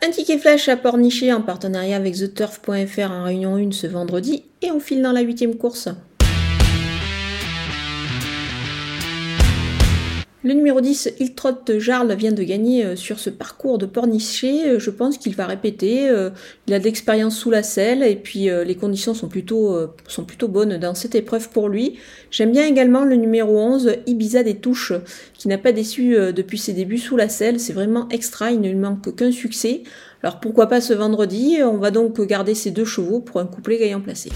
Un ticket flash à Pornichet en partenariat avec TheTurf.fr en réunion 1 ce vendredi et on file dans la huitième course. Le numéro 10, Iltrot Jarl, vient de gagner euh, sur ce parcours de Pornichet. Euh, je pense qu'il va répéter. Euh, il a de l'expérience sous la selle et puis les conditions sont plutôt, sont plutôt bonnes dans cette épreuve pour lui. J'aime bien également le numéro 11, Ibiza des Touches, qui n'a pas déçu depuis ses débuts sous la selle. C'est vraiment extra, il ne lui manque qu'un succès. Alors pourquoi pas ce vendredi? On va donc garder ces deux chevaux pour un couplet gagnant placé.